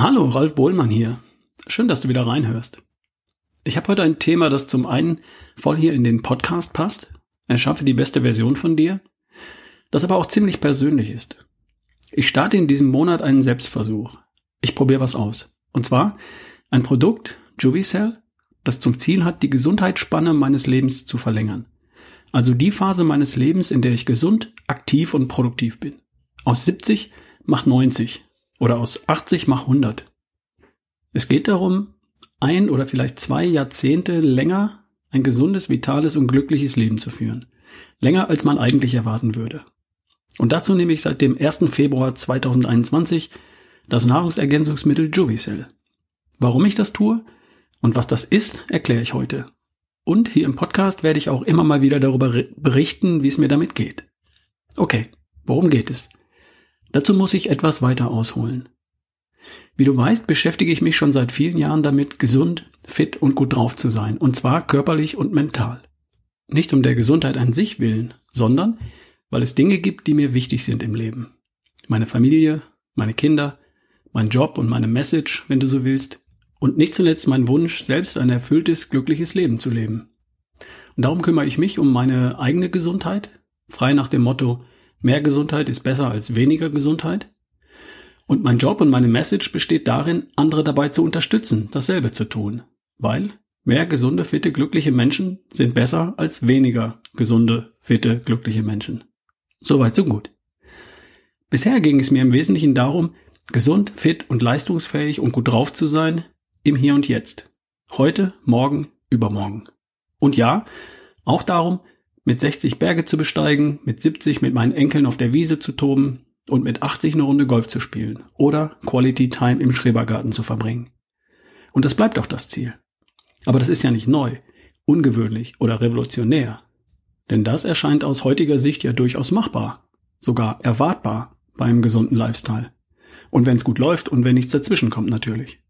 Hallo, Ralf Bohlmann hier. Schön, dass du wieder reinhörst. Ich habe heute ein Thema, das zum einen voll hier in den Podcast passt, erschaffe die beste Version von dir, das aber auch ziemlich persönlich ist. Ich starte in diesem Monat einen Selbstversuch. Ich probiere was aus. Und zwar ein Produkt, Juvicell, das zum Ziel hat, die Gesundheitsspanne meines Lebens zu verlängern. Also die Phase meines Lebens, in der ich gesund, aktiv und produktiv bin. Aus 70 mach 90 oder aus 80 mach 100. Es geht darum, ein oder vielleicht zwei Jahrzehnte länger ein gesundes, vitales und glückliches Leben zu führen. Länger als man eigentlich erwarten würde. Und dazu nehme ich seit dem 1. Februar 2021 das Nahrungsergänzungsmittel Juvicell. Warum ich das tue und was das ist, erkläre ich heute. Und hier im Podcast werde ich auch immer mal wieder darüber berichten, wie es mir damit geht. Okay, worum geht es? Dazu muss ich etwas weiter ausholen. Wie du weißt, beschäftige ich mich schon seit vielen Jahren damit, gesund, fit und gut drauf zu sein, und zwar körperlich und mental. Nicht um der Gesundheit an sich willen, sondern weil es Dinge gibt, die mir wichtig sind im Leben. Meine Familie, meine Kinder, mein Job und meine Message, wenn du so willst, und nicht zuletzt mein Wunsch, selbst ein erfülltes, glückliches Leben zu leben. Und darum kümmere ich mich um meine eigene Gesundheit, frei nach dem Motto, mehr Gesundheit ist besser als weniger Gesundheit. Und mein Job und meine Message besteht darin, andere dabei zu unterstützen, dasselbe zu tun. Weil mehr gesunde, fitte, glückliche Menschen sind besser als weniger gesunde, fitte, glückliche Menschen. Soweit so gut. Bisher ging es mir im Wesentlichen darum, gesund, fit und leistungsfähig und gut drauf zu sein, im Hier und Jetzt. Heute, morgen, übermorgen. Und ja, auch darum, mit 60 Berge zu besteigen, mit 70 mit meinen Enkeln auf der Wiese zu toben und mit 80 eine Runde Golf zu spielen oder Quality Time im Schrebergarten zu verbringen. Und das bleibt auch das Ziel. Aber das ist ja nicht neu, ungewöhnlich oder revolutionär. Denn das erscheint aus heutiger Sicht ja durchaus machbar, sogar erwartbar beim gesunden Lifestyle. Und wenn es gut läuft und wenn nichts dazwischen kommt natürlich.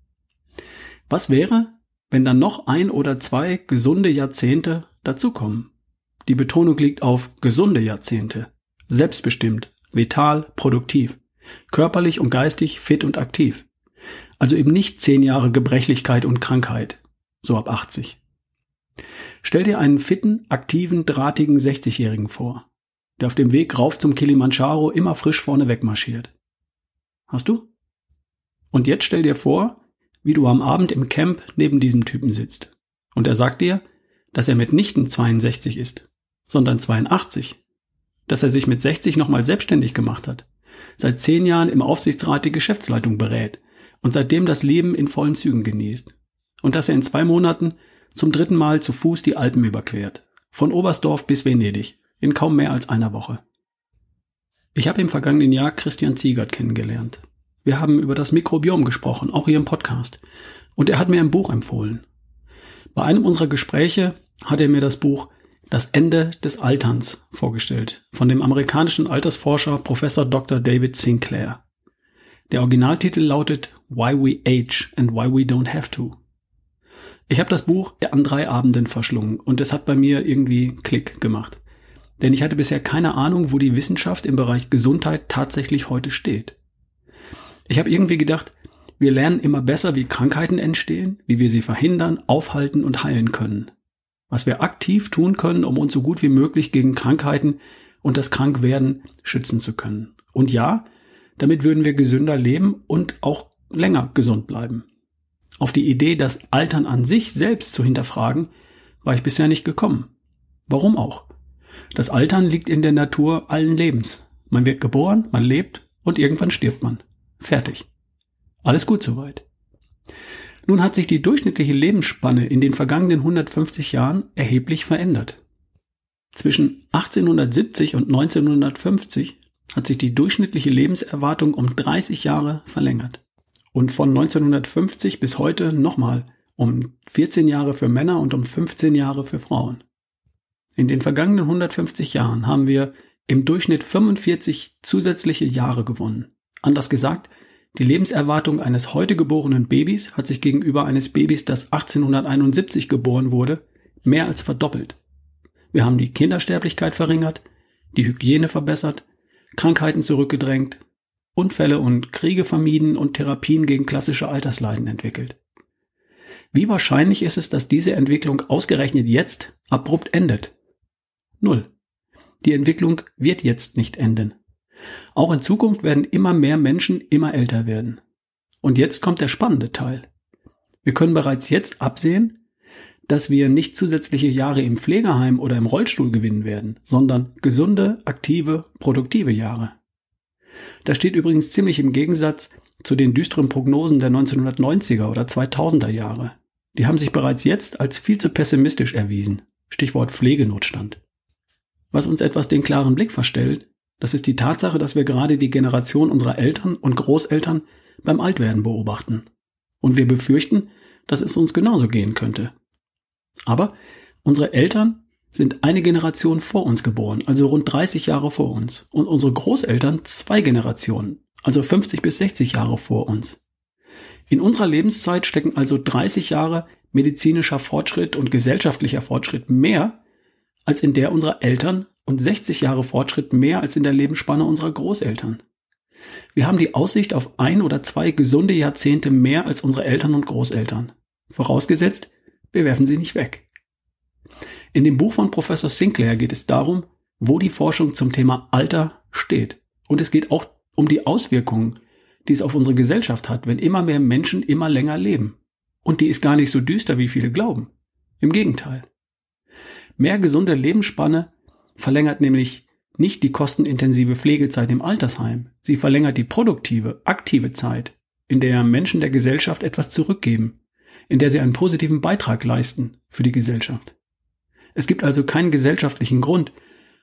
Was wäre, wenn dann noch ein oder zwei gesunde Jahrzehnte dazukommen? Die Betonung liegt auf gesunde Jahrzehnte. Selbstbestimmt, vital, produktiv. Körperlich und geistig fit und aktiv. Also eben nicht zehn Jahre Gebrechlichkeit und Krankheit. So ab 80. Stell dir einen fitten, aktiven, drahtigen 60-Jährigen vor, der auf dem Weg rauf zum Kilimanjaro immer frisch vorne wegmarschiert. Hast du? Und jetzt stell dir vor, wie du am Abend im Camp neben diesem Typen sitzt. Und er sagt dir, dass er mitnichten 62 ist, sondern 82. Dass er sich mit 60 nochmal selbstständig gemacht hat. Seit zehn Jahren im Aufsichtsrat die Geschäftsleitung berät und seitdem das Leben in vollen Zügen genießt. Und dass er in zwei Monaten zum dritten Mal zu Fuß die Alpen überquert. Von Oberstdorf bis Venedig. In kaum mehr als einer Woche. Ich habe im vergangenen Jahr Christian Ziegert kennengelernt. Wir haben über das Mikrobiom gesprochen, auch hier im Podcast. Und er hat mir ein Buch empfohlen. Bei einem unserer Gespräche hat er mir das Buch Das Ende des Alterns vorgestellt von dem amerikanischen Altersforscher Professor Dr. David Sinclair. Der Originaltitel lautet Why We Age and Why We Don't Have to. Ich habe das Buch an drei Abenden verschlungen und es hat bei mir irgendwie Klick gemacht. Denn ich hatte bisher keine Ahnung, wo die Wissenschaft im Bereich Gesundheit tatsächlich heute steht. Ich habe irgendwie gedacht, wir lernen immer besser, wie Krankheiten entstehen, wie wir sie verhindern, aufhalten und heilen können. Was wir aktiv tun können, um uns so gut wie möglich gegen Krankheiten und das Krankwerden schützen zu können. Und ja, damit würden wir gesünder leben und auch länger gesund bleiben. Auf die Idee, das Altern an sich selbst zu hinterfragen, war ich bisher nicht gekommen. Warum auch? Das Altern liegt in der Natur allen Lebens. Man wird geboren, man lebt und irgendwann stirbt man. Fertig. Alles gut soweit. Nun hat sich die durchschnittliche Lebensspanne in den vergangenen 150 Jahren erheblich verändert. Zwischen 1870 und 1950 hat sich die durchschnittliche Lebenserwartung um 30 Jahre verlängert. Und von 1950 bis heute nochmal um 14 Jahre für Männer und um 15 Jahre für Frauen. In den vergangenen 150 Jahren haben wir im Durchschnitt 45 zusätzliche Jahre gewonnen. Anders gesagt, die Lebenserwartung eines heute geborenen Babys hat sich gegenüber eines Babys, das 1871 geboren wurde, mehr als verdoppelt. Wir haben die Kindersterblichkeit verringert, die Hygiene verbessert, Krankheiten zurückgedrängt Unfälle und Kriege vermieden und Therapien gegen klassische Altersleiden entwickelt. Wie wahrscheinlich ist es, dass diese Entwicklung ausgerechnet jetzt abrupt endet? Null. Die Entwicklung wird jetzt nicht enden. Auch in Zukunft werden immer mehr Menschen immer älter werden. Und jetzt kommt der spannende Teil. Wir können bereits jetzt absehen, dass wir nicht zusätzliche Jahre im Pflegeheim oder im Rollstuhl gewinnen werden, sondern gesunde, aktive, produktive Jahre. Das steht übrigens ziemlich im Gegensatz zu den düsteren Prognosen der 1990er oder 2000er Jahre. Die haben sich bereits jetzt als viel zu pessimistisch erwiesen. Stichwort Pflegenotstand. Was uns etwas den klaren Blick verstellt, das ist die Tatsache, dass wir gerade die Generation unserer Eltern und Großeltern beim Altwerden beobachten. Und wir befürchten, dass es uns genauso gehen könnte. Aber unsere Eltern sind eine Generation vor uns geboren, also rund 30 Jahre vor uns. Und unsere Großeltern zwei Generationen, also 50 bis 60 Jahre vor uns. In unserer Lebenszeit stecken also 30 Jahre medizinischer Fortschritt und gesellschaftlicher Fortschritt mehr als in der unserer Eltern und 60 Jahre Fortschritt mehr als in der Lebensspanne unserer Großeltern. Wir haben die Aussicht auf ein oder zwei gesunde Jahrzehnte mehr als unsere Eltern und Großeltern. Vorausgesetzt, wir werfen sie nicht weg. In dem Buch von Professor Sinclair geht es darum, wo die Forschung zum Thema Alter steht. Und es geht auch um die Auswirkungen, die es auf unsere Gesellschaft hat, wenn immer mehr Menschen immer länger leben. Und die ist gar nicht so düster, wie viele glauben. Im Gegenteil. Mehr gesunde Lebensspanne verlängert nämlich nicht die kostenintensive Pflegezeit im Altersheim. Sie verlängert die produktive, aktive Zeit, in der Menschen der Gesellschaft etwas zurückgeben, in der sie einen positiven Beitrag leisten für die Gesellschaft. Es gibt also keinen gesellschaftlichen Grund,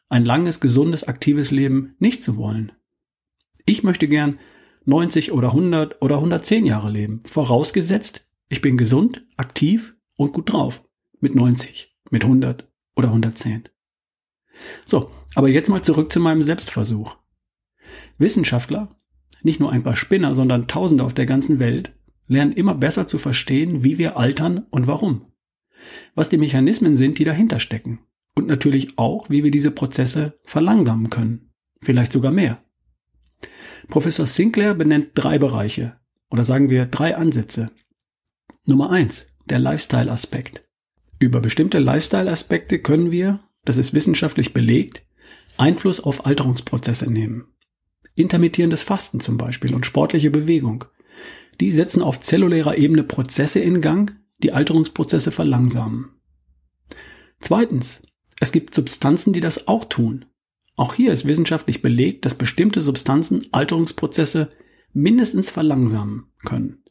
ein langes, gesundes, aktives Leben nicht zu wollen. Ich möchte gern 90 oder 100 oder 110 Jahre leben. Vorausgesetzt, ich bin gesund, aktiv und gut drauf. Mit 90, mit 100 oder 110. So, aber jetzt mal zurück zu meinem Selbstversuch. Wissenschaftler, nicht nur ein paar Spinner, sondern Tausende auf der ganzen Welt, lernen immer besser zu verstehen, wie wir altern und warum. Was die Mechanismen sind, die dahinter stecken. Und natürlich auch, wie wir diese Prozesse verlangsamen können. Vielleicht sogar mehr. Professor Sinclair benennt drei Bereiche oder sagen wir drei Ansätze. Nummer eins, der Lifestyle-Aspekt. Über bestimmte Lifestyle-Aspekte können wir, das ist wissenschaftlich belegt, Einfluss auf Alterungsprozesse nehmen. Intermittierendes Fasten zum Beispiel und sportliche Bewegung. Die setzen auf zellulärer Ebene Prozesse in Gang, die Alterungsprozesse verlangsamen. Zweitens, es gibt Substanzen, die das auch tun. Auch hier ist wissenschaftlich belegt, dass bestimmte Substanzen Alterungsprozesse mindestens verlangsamen können.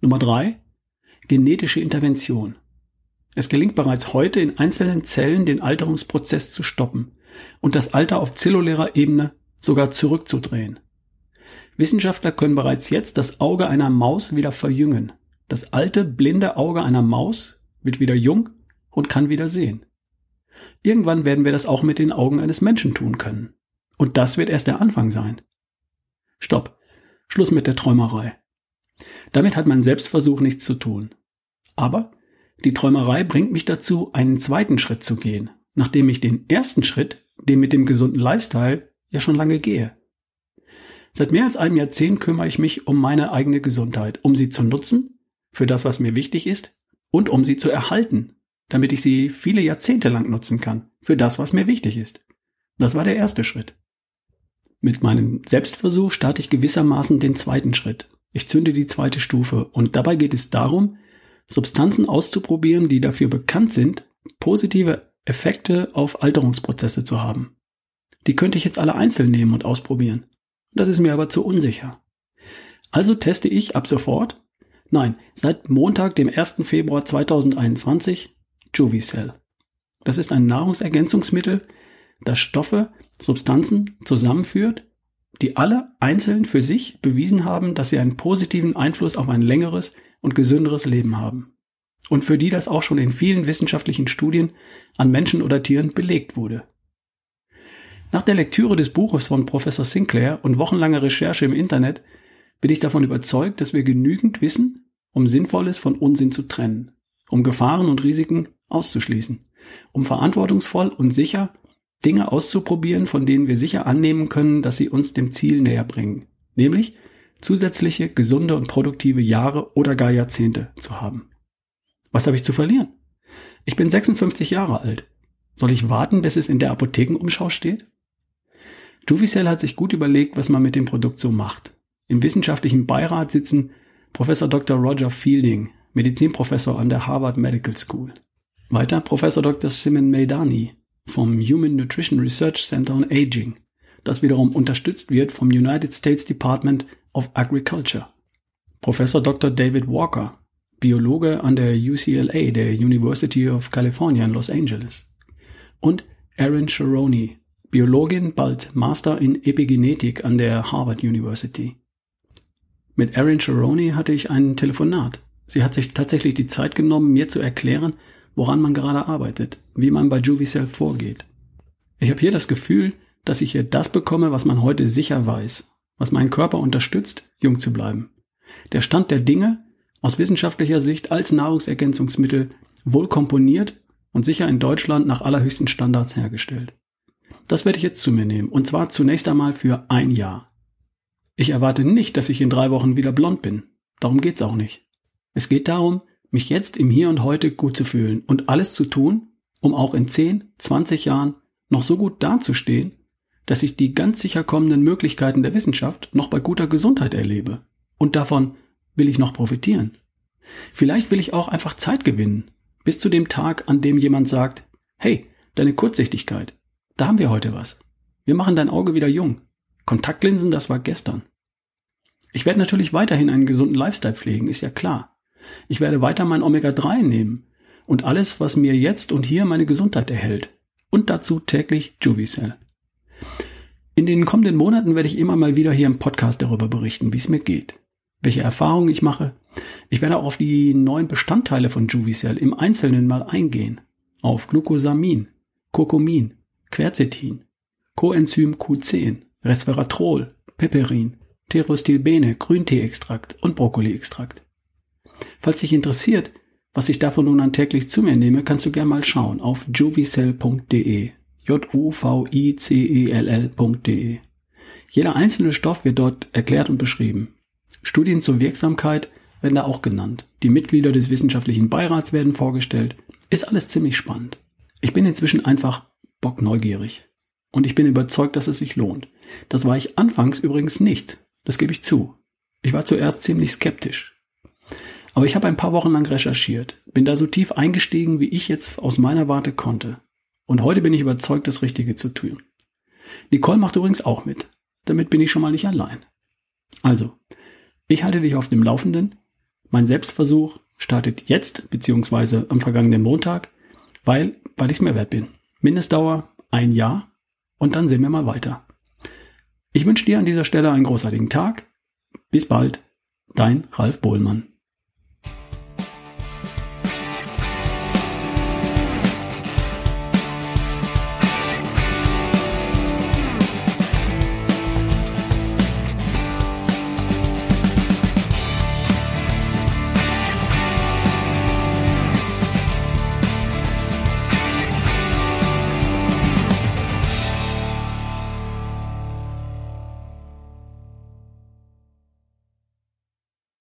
Nummer drei, genetische Intervention. Es gelingt bereits heute in einzelnen Zellen den Alterungsprozess zu stoppen und das Alter auf zellulärer Ebene sogar zurückzudrehen. Wissenschaftler können bereits jetzt das Auge einer Maus wieder verjüngen. Das alte, blinde Auge einer Maus wird wieder jung und kann wieder sehen. Irgendwann werden wir das auch mit den Augen eines Menschen tun können. Und das wird erst der Anfang sein. Stopp. Schluss mit der Träumerei. Damit hat mein Selbstversuch nichts zu tun. Aber die Träumerei bringt mich dazu, einen zweiten Schritt zu gehen, nachdem ich den ersten Schritt, den mit dem gesunden Lifestyle, ja schon lange gehe. Seit mehr als einem Jahrzehnt kümmere ich mich um meine eigene Gesundheit, um sie zu nutzen, für das, was mir wichtig ist, und um sie zu erhalten, damit ich sie viele Jahrzehnte lang nutzen kann, für das, was mir wichtig ist. Das war der erste Schritt. Mit meinem Selbstversuch starte ich gewissermaßen den zweiten Schritt. Ich zünde die zweite Stufe und dabei geht es darum, Substanzen auszuprobieren, die dafür bekannt sind, positive Effekte auf Alterungsprozesse zu haben. Die könnte ich jetzt alle einzeln nehmen und ausprobieren. Das ist mir aber zu unsicher. Also teste ich ab sofort, nein, seit Montag, dem 1. Februar 2021, Juvicell. Das ist ein Nahrungsergänzungsmittel, das Stoffe, Substanzen zusammenführt, die alle einzeln für sich bewiesen haben, dass sie einen positiven Einfluss auf ein längeres und gesünderes Leben haben. Und für die das auch schon in vielen wissenschaftlichen Studien an Menschen oder Tieren belegt wurde. Nach der Lektüre des Buches von Professor Sinclair und wochenlanger Recherche im Internet bin ich davon überzeugt, dass wir genügend wissen, um Sinnvolles von Unsinn zu trennen, um Gefahren und Risiken auszuschließen, um verantwortungsvoll und sicher Dinge auszuprobieren, von denen wir sicher annehmen können, dass sie uns dem Ziel näher bringen, nämlich zusätzliche gesunde und produktive Jahre oder gar Jahrzehnte zu haben. Was habe ich zu verlieren? Ich bin 56 Jahre alt. Soll ich warten, bis es in der Apothekenumschau steht? Juvicell hat sich gut überlegt, was man mit dem Produkt so macht. Im wissenschaftlichen Beirat sitzen Professor Dr. Roger Fielding, Medizinprofessor an der Harvard Medical School. Weiter Professor Dr. Simon Meidani vom Human Nutrition Research Center on Aging, das wiederum unterstützt wird vom United States Department of Agriculture. Professor Dr. David Walker, Biologe an der UCLA, der University of California in Los Angeles. Und Erin Sharoni, Biologin, bald Master in Epigenetik an der Harvard University. Mit Erin Sharoni hatte ich ein Telefonat. Sie hat sich tatsächlich die Zeit genommen, mir zu erklären, woran man gerade arbeitet, wie man bei Juvicell vorgeht. Ich habe hier das Gefühl, dass ich hier das bekomme, was man heute sicher weiß, was meinen Körper unterstützt, jung zu bleiben. Der Stand der Dinge aus wissenschaftlicher Sicht als Nahrungsergänzungsmittel wohl komponiert und sicher in Deutschland nach allerhöchsten Standards hergestellt. Das werde ich jetzt zu mir nehmen, und zwar zunächst einmal für ein Jahr. Ich erwarte nicht, dass ich in drei Wochen wieder blond bin. Darum geht's auch nicht. Es geht darum, mich jetzt im Hier und Heute gut zu fühlen und alles zu tun, um auch in 10, 20 Jahren noch so gut dazustehen, dass ich die ganz sicher kommenden Möglichkeiten der Wissenschaft noch bei guter Gesundheit erlebe. Und davon will ich noch profitieren. Vielleicht will ich auch einfach Zeit gewinnen, bis zu dem Tag, an dem jemand sagt, hey, deine Kurzsichtigkeit, da haben wir heute was. Wir machen dein Auge wieder jung. Kontaktlinsen, das war gestern. Ich werde natürlich weiterhin einen gesunden Lifestyle pflegen, ist ja klar. Ich werde weiter mein Omega-3 nehmen und alles, was mir jetzt und hier meine Gesundheit erhält. Und dazu täglich Juvicell. In den kommenden Monaten werde ich immer mal wieder hier im Podcast darüber berichten, wie es mir geht, welche Erfahrungen ich mache. Ich werde auch auf die neuen Bestandteile von Juvicell im Einzelnen mal eingehen. Auf Glucosamin, Curcumin, Quercetin, Coenzym Q10, Resveratrol, Piperin, Pterostilbene, Grünteeextrakt und Brokkoliextrakt. Falls dich interessiert, was ich davon nun an täglich zu mir nehme, kannst du gerne mal schauen auf juvicell.de. J-U-V-I-C-E-L-L.de. Jeder einzelne Stoff wird dort erklärt und beschrieben. Studien zur Wirksamkeit werden da auch genannt. Die Mitglieder des wissenschaftlichen Beirats werden vorgestellt. Ist alles ziemlich spannend. Ich bin inzwischen einfach bockneugierig. Und ich bin überzeugt, dass es sich lohnt. Das war ich anfangs übrigens nicht. Das gebe ich zu. Ich war zuerst ziemlich skeptisch. Aber ich habe ein paar Wochen lang recherchiert, bin da so tief eingestiegen, wie ich jetzt aus meiner Warte konnte. Und heute bin ich überzeugt, das Richtige zu tun. Nicole macht übrigens auch mit. Damit bin ich schon mal nicht allein. Also, ich halte dich auf dem Laufenden. Mein Selbstversuch startet jetzt, beziehungsweise am vergangenen Montag, weil, weil ich es mir wert bin. Mindestdauer ein Jahr und dann sehen wir mal weiter. Ich wünsche dir an dieser Stelle einen großartigen Tag. Bis bald, dein Ralf Bohlmann.